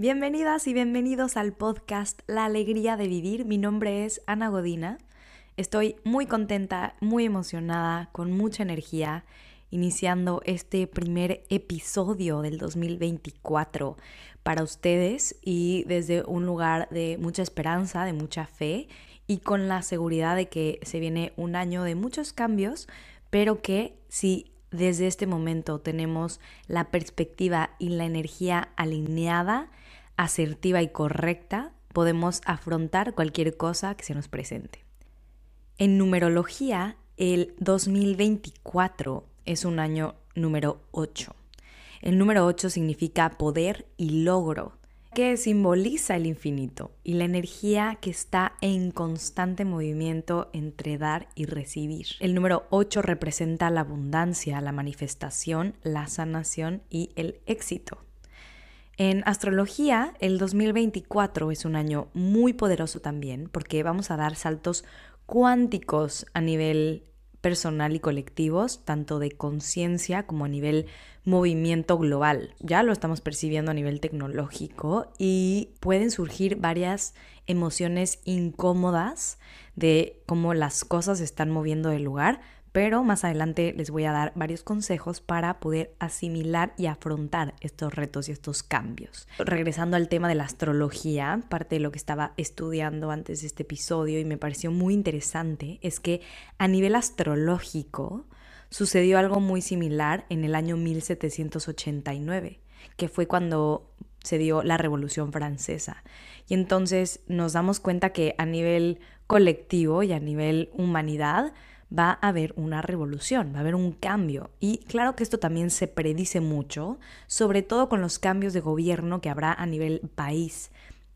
Bienvenidas y bienvenidos al podcast La Alegría de Vivir. Mi nombre es Ana Godina. Estoy muy contenta, muy emocionada, con mucha energía, iniciando este primer episodio del 2024 para ustedes y desde un lugar de mucha esperanza, de mucha fe y con la seguridad de que se viene un año de muchos cambios, pero que si desde este momento tenemos la perspectiva y la energía alineada, asertiva y correcta, podemos afrontar cualquier cosa que se nos presente. En numerología, el 2024 es un año número 8. El número 8 significa poder y logro, que simboliza el infinito y la energía que está en constante movimiento entre dar y recibir. El número 8 representa la abundancia, la manifestación, la sanación y el éxito. En astrología, el 2024 es un año muy poderoso también porque vamos a dar saltos cuánticos a nivel personal y colectivos, tanto de conciencia como a nivel movimiento global. Ya lo estamos percibiendo a nivel tecnológico y pueden surgir varias emociones incómodas de cómo las cosas se están moviendo del lugar, pero más adelante les voy a dar varios consejos para poder asimilar y afrontar estos retos y estos cambios. Regresando al tema de la astrología, parte de lo que estaba estudiando antes de este episodio y me pareció muy interesante es que a nivel astrológico sucedió algo muy similar en el año 1789, que fue cuando se dio la Revolución Francesa. Y entonces nos damos cuenta que a nivel colectivo y a nivel humanidad, va a haber una revolución, va a haber un cambio. Y claro que esto también se predice mucho, sobre todo con los cambios de gobierno que habrá a nivel país,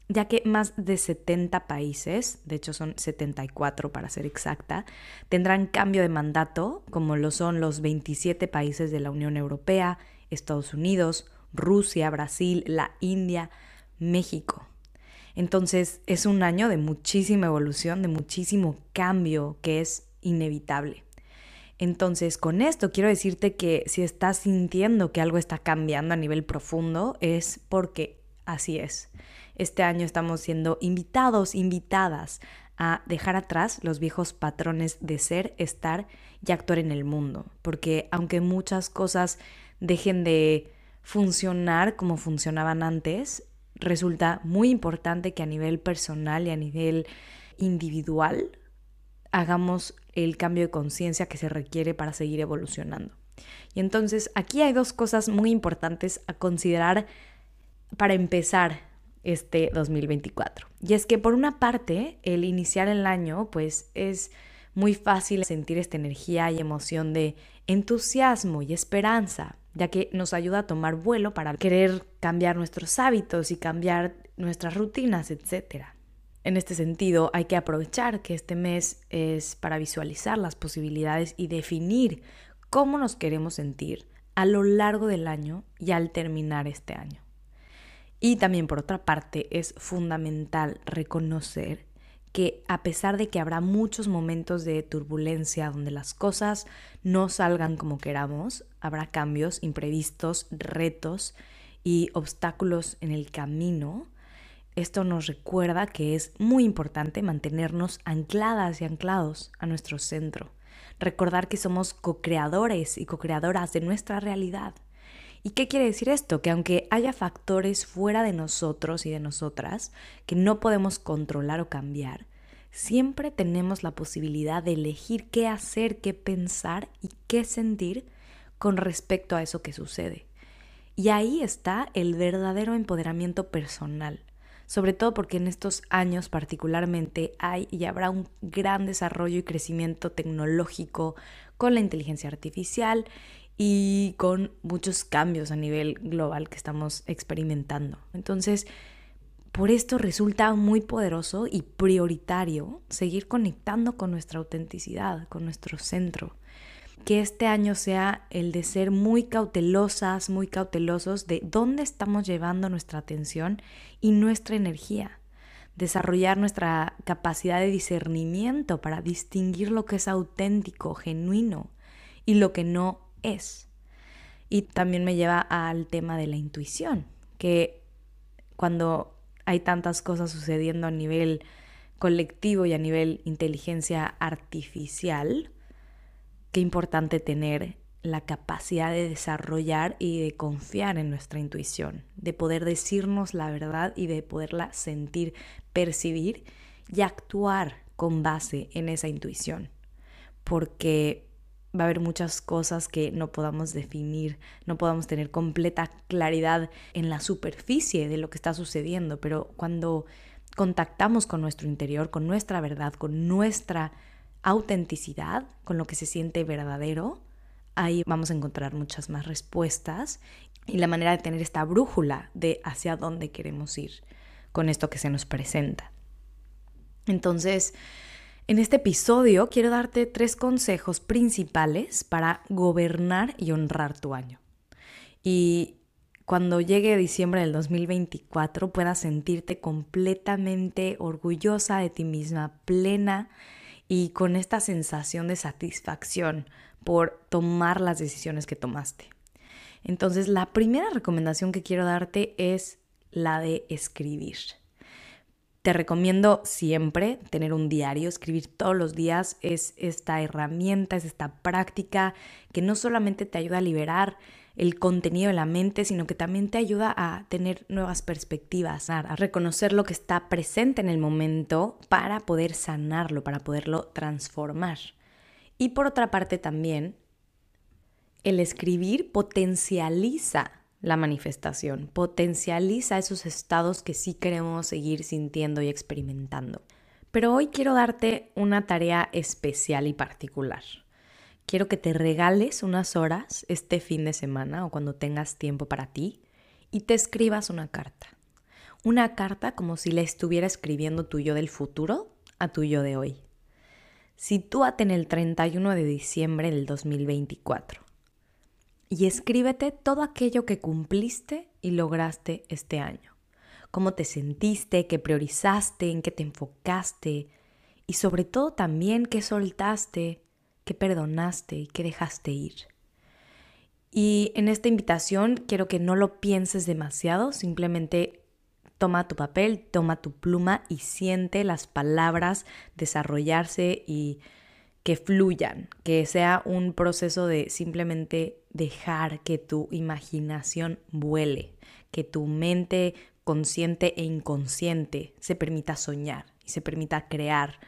ya que más de 70 países, de hecho son 74 para ser exacta, tendrán cambio de mandato, como lo son los 27 países de la Unión Europea, Estados Unidos, Rusia, Brasil, la India, México. Entonces es un año de muchísima evolución, de muchísimo cambio que es inevitable. Entonces, con esto quiero decirte que si estás sintiendo que algo está cambiando a nivel profundo, es porque así es. Este año estamos siendo invitados, invitadas a dejar atrás los viejos patrones de ser, estar y actuar en el mundo. Porque aunque muchas cosas dejen de funcionar como funcionaban antes, resulta muy importante que a nivel personal y a nivel individual hagamos el cambio de conciencia que se requiere para seguir evolucionando. Y entonces aquí hay dos cosas muy importantes a considerar para empezar este 2024. Y es que por una parte, el iniciar el año, pues es muy fácil sentir esta energía y emoción de entusiasmo y esperanza, ya que nos ayuda a tomar vuelo para querer cambiar nuestros hábitos y cambiar nuestras rutinas, etcétera. En este sentido, hay que aprovechar que este mes es para visualizar las posibilidades y definir cómo nos queremos sentir a lo largo del año y al terminar este año. Y también por otra parte es fundamental reconocer que a pesar de que habrá muchos momentos de turbulencia donde las cosas no salgan como queramos, habrá cambios imprevistos, retos y obstáculos en el camino, esto nos recuerda que es muy importante mantenernos ancladas y anclados a nuestro centro. Recordar que somos co-creadores y co-creadoras de nuestra realidad. ¿Y qué quiere decir esto? Que aunque haya factores fuera de nosotros y de nosotras que no podemos controlar o cambiar, siempre tenemos la posibilidad de elegir qué hacer, qué pensar y qué sentir con respecto a eso que sucede. Y ahí está el verdadero empoderamiento personal sobre todo porque en estos años particularmente hay y habrá un gran desarrollo y crecimiento tecnológico con la inteligencia artificial y con muchos cambios a nivel global que estamos experimentando. Entonces, por esto resulta muy poderoso y prioritario seguir conectando con nuestra autenticidad, con nuestro centro que este año sea el de ser muy cautelosas, muy cautelosos de dónde estamos llevando nuestra atención y nuestra energía. Desarrollar nuestra capacidad de discernimiento para distinguir lo que es auténtico, genuino y lo que no es. Y también me lleva al tema de la intuición, que cuando hay tantas cosas sucediendo a nivel colectivo y a nivel inteligencia artificial, qué importante tener la capacidad de desarrollar y de confiar en nuestra intuición, de poder decirnos la verdad y de poderla sentir, percibir y actuar con base en esa intuición. Porque va a haber muchas cosas que no podamos definir, no podamos tener completa claridad en la superficie de lo que está sucediendo, pero cuando contactamos con nuestro interior, con nuestra verdad, con nuestra autenticidad, con lo que se siente verdadero, ahí vamos a encontrar muchas más respuestas y la manera de tener esta brújula de hacia dónde queremos ir con esto que se nos presenta. Entonces, en este episodio quiero darte tres consejos principales para gobernar y honrar tu año. Y cuando llegue diciembre del 2024 puedas sentirte completamente orgullosa de ti misma, plena y con esta sensación de satisfacción por tomar las decisiones que tomaste. Entonces, la primera recomendación que quiero darte es la de escribir. Te recomiendo siempre tener un diario, escribir todos los días. Es esta herramienta, es esta práctica que no solamente te ayuda a liberar el contenido de la mente, sino que también te ayuda a tener nuevas perspectivas, a reconocer lo que está presente en el momento para poder sanarlo, para poderlo transformar. Y por otra parte también, el escribir potencializa la manifestación, potencializa esos estados que sí queremos seguir sintiendo y experimentando. Pero hoy quiero darte una tarea especial y particular. Quiero que te regales unas horas este fin de semana o cuando tengas tiempo para ti y te escribas una carta. Una carta como si le estuviera escribiendo tu yo del futuro a tu yo de hoy. Sitúate en el 31 de diciembre del 2024 y escríbete todo aquello que cumpliste y lograste este año. Cómo te sentiste, qué priorizaste, en qué te enfocaste y sobre todo también qué soltaste, qué perdonaste y qué dejaste ir. Y en esta invitación quiero que no lo pienses demasiado, simplemente toma tu papel, toma tu pluma y siente las palabras desarrollarse y que fluyan, que sea un proceso de simplemente dejar que tu imaginación vuele, que tu mente consciente e inconsciente se permita soñar y se permita crear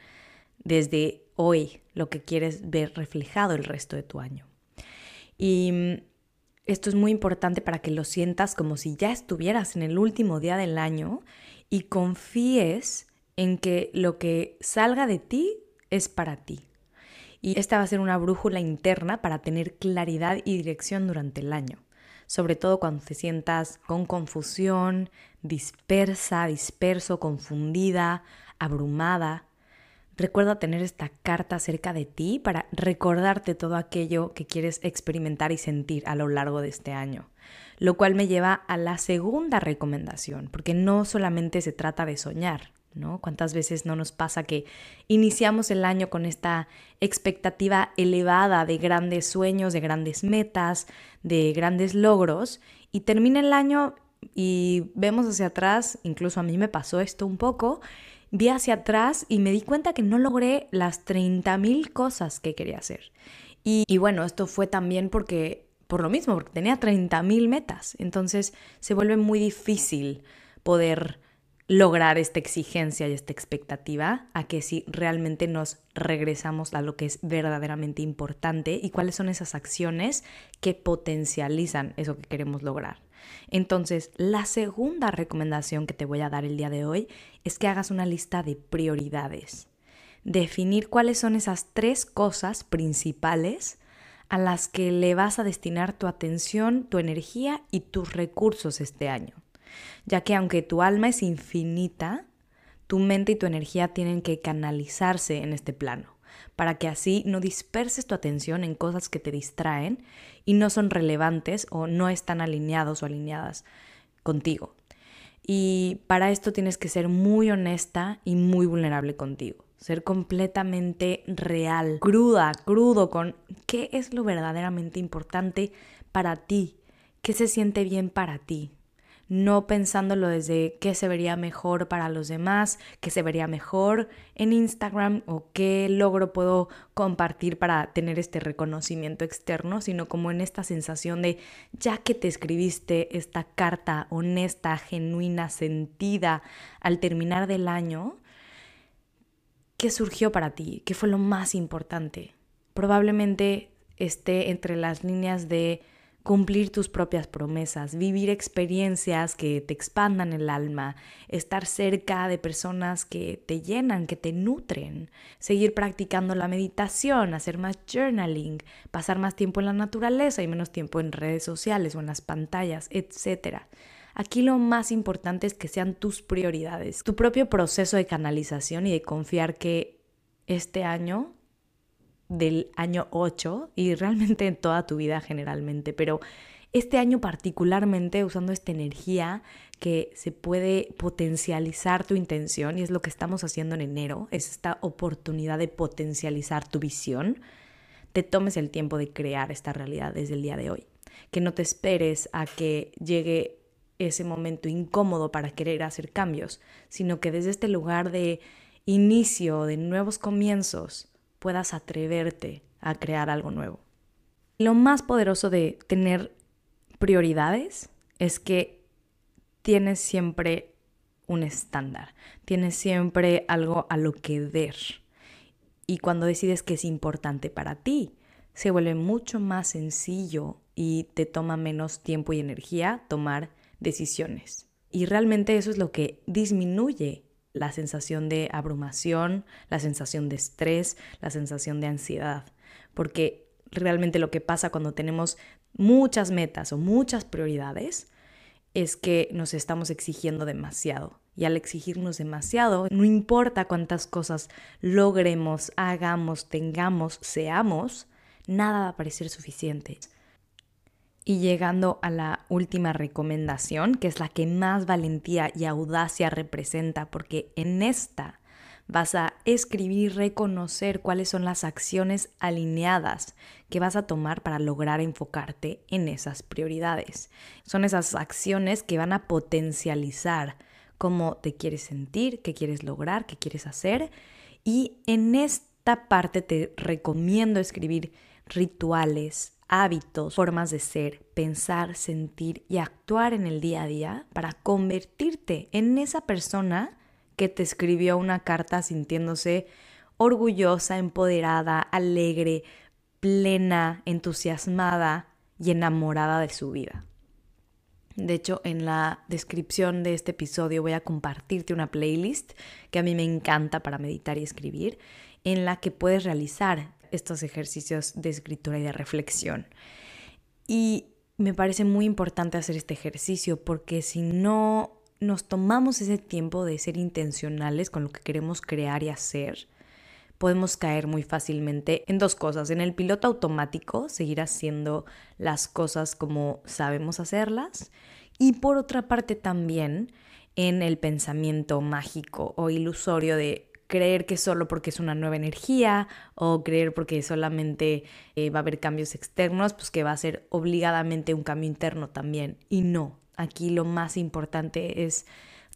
desde hoy lo que quieres ver reflejado el resto de tu año. Y mm, esto es muy importante para que lo sientas como si ya estuvieras en el último día del año y confíes en que lo que salga de ti es para ti, y esta va a ser una brújula interna para tener claridad y dirección durante el año, sobre todo cuando te sientas con confusión, dispersa, disperso, confundida, abrumada. Recuerda tener esta carta cerca de ti para recordarte todo aquello que quieres experimentar y sentir a lo largo de este año. Lo cual me lleva a la segunda recomendación, porque no solamente se trata de soñar, ¿no? ¿Cuántas veces no nos pasa que iniciamos el año con esta expectativa elevada de grandes sueños, de grandes metas, de grandes logros y termina el año y vemos hacia atrás, incluso a mí me pasó esto un poco, vi hacia atrás y me di cuenta que no logré las 30.000 cosas que quería hacer. Y, bueno, esto fue también porque, por lo mismo, porque tenía 30.000 metas, entonces se vuelve muy difícil poder lograr esta exigencia y esta expectativa a que si realmente nos regresamos a lo que es verdaderamente importante y cuáles son esas acciones que potencializan eso que queremos lograr. Entonces, la segunda recomendación que te voy a dar el día de hoy es que hagas una lista de prioridades. Definir cuáles son esas tres cosas principales a las que le vas a destinar tu atención, tu energía y tus recursos este año ya que aunque tu alma es infinita, tu mente y tu energía tienen que canalizarse en este plano, para que así no disperses tu atención en cosas que te distraen y no son relevantes o no están alineados o alineadas contigo. Y para esto tienes que ser muy honesta y muy vulnerable contigo. Ser completamente real, cruda, crudo con qué es lo verdaderamente importante para ti, qué se siente bien para ti, no pensándolo desde qué se vería mejor para los demás, qué se vería mejor en Instagram o qué logro puedo compartir para tener este reconocimiento externo, sino como en esta sensación de ya que te escribiste esta carta honesta, genuina, sentida al terminar del año, ¿qué surgió para ti? ¿Qué fue lo más importante? Probablemente esté entre las líneas de cumplir tus propias promesas, vivir experiencias que te expandan el alma, estar cerca de personas que te llenan, que te nutren, seguir practicando la meditación, hacer más journaling, pasar más tiempo en la naturaleza y menos tiempo en redes sociales o en las pantallas, etc. Aquí lo más importante es que sean tus prioridades, tu propio proceso de canalización y de confiar que este año del año 8 y realmente en toda tu vida generalmente, pero este año particularmente usando esta energía que se puede potencializar tu intención y es lo que estamos haciendo en enero, es esta oportunidad de potencializar tu visión, te tomes el tiempo de crear esta realidad desde el día de hoy, que no te esperes a que llegue ese momento incómodo para querer hacer cambios, sino que desde este lugar de inicio, de nuevos comienzos, puedas atreverte a crear algo nuevo. Lo más poderoso de tener prioridades es que tienes siempre un estándar, tienes siempre algo a lo que ver. Y cuando decides que es importante para ti, se vuelve mucho más sencillo y te toma menos tiempo y energía tomar decisiones. Y realmente eso es lo que disminuye la sensación de abrumación, la sensación de estrés, la sensación de ansiedad. Porque realmente lo que pasa cuando tenemos muchas metas o muchas prioridades es que nos estamos exigiendo demasiado. Y al exigirnos demasiado, no importa cuántas cosas logremos, hagamos, tengamos, seamos, nada va a parecer suficiente. Y llegando a la última recomendación, que es la que más valentía y audacia representa, porque en esta vas a escribir, reconocer cuáles son las acciones alineadas que vas a tomar para lograr enfocarte en esas prioridades. Son esas acciones que van a potencializar cómo te quieres sentir, qué quieres lograr, qué quieres hacer. Y en esta parte te recomiendo escribir rituales, hábitos, formas de ser, pensar, sentir y actuar en el día a día para convertirte en esa persona que te escribió una carta sintiéndose orgullosa, empoderada, alegre, plena, entusiasmada y enamorada de su vida. De hecho, en la descripción de este episodio voy a compartirte una playlist que a mí me encanta para meditar y escribir, en la que puedes realizar estos ejercicios de escritura y de reflexión. Y me parece muy importante hacer este ejercicio porque si no nos tomamos ese tiempo de ser intencionales con lo que queremos crear y hacer, podemos caer muy fácilmente en dos cosas. En el piloto automático, seguir haciendo las cosas como sabemos hacerlas. Y por otra parte también en el pensamiento mágico o ilusorio de creer que solo porque es una nueva energía o creer porque solamente eh, va a haber cambios externos, pues que va a ser obligadamente un cambio interno también. Y no, aquí lo más importante es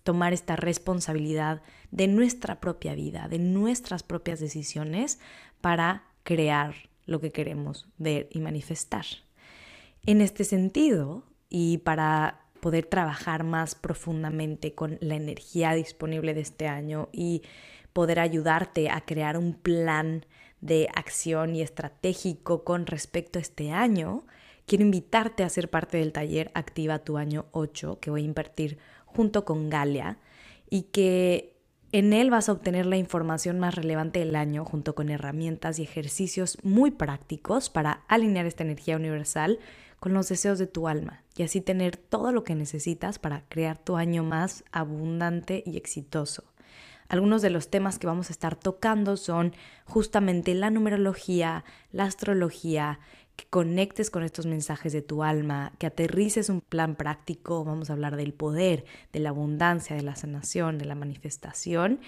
tomar esta responsabilidad de nuestra propia vida, de nuestras propias decisiones para crear lo que queremos ver y manifestar. En este sentido, y para poder trabajar más profundamente con la energía disponible de este año y poder ayudarte a crear un plan de acción y estratégico con respecto a este año, quiero invitarte a ser parte del taller Activa tu año 8 que voy a impartir junto con Galia y que en él vas a obtener la información más relevante del año junto con herramientas y ejercicios muy prácticos para alinear esta energía universal con los deseos de tu alma y así tener todo lo que necesitas para crear tu año más abundante y exitoso. Algunos de los temas que vamos a estar tocando son justamente la numerología, la astrología, que conectes con estos mensajes de tu alma, que aterrices un plan práctico, vamos a hablar del poder, de la abundancia, de la sanación, de la manifestación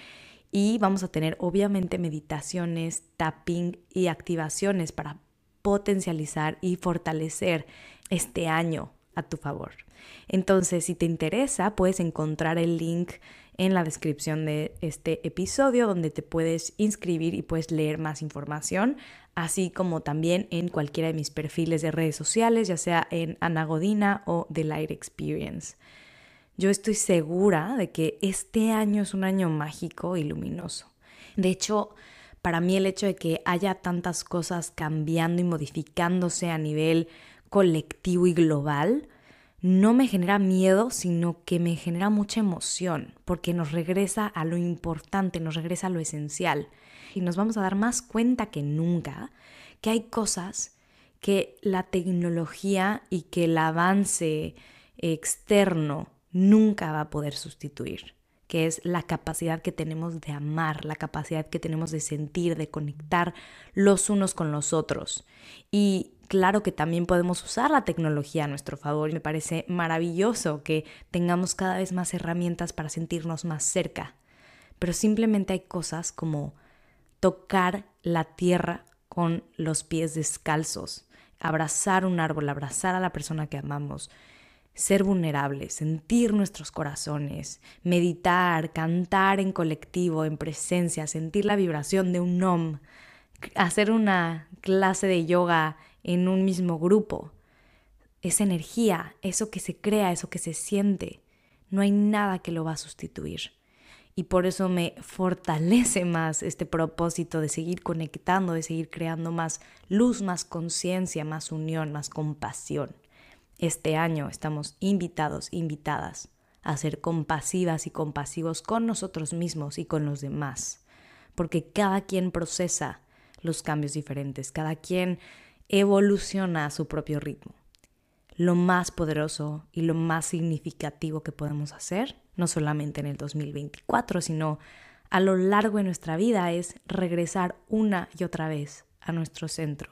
y vamos a tener obviamente meditaciones, tapping y activaciones para potencializar y fortalecer este año a tu favor. Entonces, si te interesa, puedes encontrar el link en la descripción de este episodio donde te puedes inscribir y puedes leer más información, así como también en cualquiera de mis perfiles de redes sociales, ya sea en Anagodina o The Light Experience. Yo estoy segura de que este año es un año mágico y luminoso. De hecho, para mí el hecho de que haya tantas cosas cambiando y modificándose a nivel colectivo y global, no me genera miedo, sino que me genera mucha emoción, porque nos regresa a lo importante, nos regresa a lo esencial. Y nos vamos a dar más cuenta que nunca que hay cosas que la tecnología y que el avance externo nunca va a poder sustituir, que es la capacidad que tenemos de amar, la capacidad que tenemos de sentir, de conectar los unos con los otros. Y claro que también podemos usar la tecnología a nuestro favor. Me parece maravilloso que tengamos cada vez más herramientas para sentirnos más cerca. Pero simplemente hay cosas como tocar la tierra con los pies descalzos, abrazar un árbol, abrazar a la persona que amamos, ser vulnerables, sentir nuestros corazones, meditar, cantar en colectivo, en presencia, sentir la vibración de un om, hacer una clase de yoga en un mismo grupo. Esa energía, eso que se crea, eso que se siente, no hay nada que lo va a sustituir. Y por eso me fortalece más este propósito de seguir conectando, de seguir creando más luz, más conciencia, más unión, más compasión. Este año estamos invitados, invitadas a ser compasivas y compasivos con nosotros mismos y con los demás, porque cada quien procesa los cambios diferentes, cada quien evoluciona a su propio ritmo. Lo más poderoso y lo más significativo que podemos hacer, no solamente en el 2024, sino a lo largo de nuestra vida, es regresar una y otra vez a nuestro centro,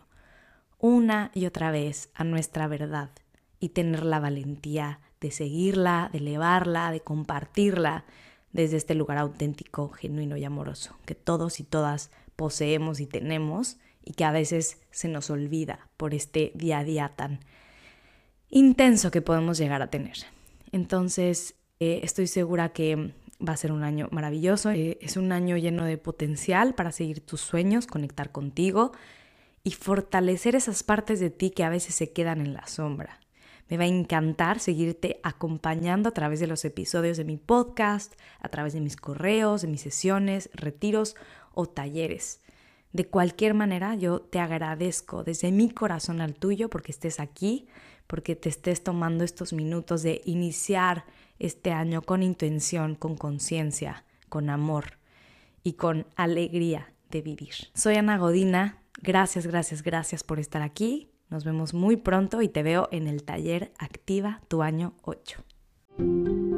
una y otra vez a nuestra verdad y tener la valentía de seguirla, de elevarla, de compartirla desde este lugar auténtico, genuino y amoroso que todos y todas poseemos y tenemos y que a veces se nos olvida por este día a día tan intenso que podemos llegar a tener. Entonces, eh, estoy segura que va a ser un año maravilloso. Eh, es un año lleno de potencial para seguir tus sueños, conectar contigo y fortalecer esas partes de ti que a veces se quedan en la sombra. Me va a encantar seguirte acompañando a través de los episodios de mi podcast, a través de mis correos, de mis sesiones, retiros o talleres. De cualquier manera, yo te agradezco desde mi corazón al tuyo porque estés aquí, porque te estés tomando estos minutos de iniciar este año con intención, con conciencia, con amor y con alegría de vivir. Soy Ana Godina, gracias, gracias, gracias por estar aquí. Nos vemos muy pronto y te veo en el taller Activa tu año 8.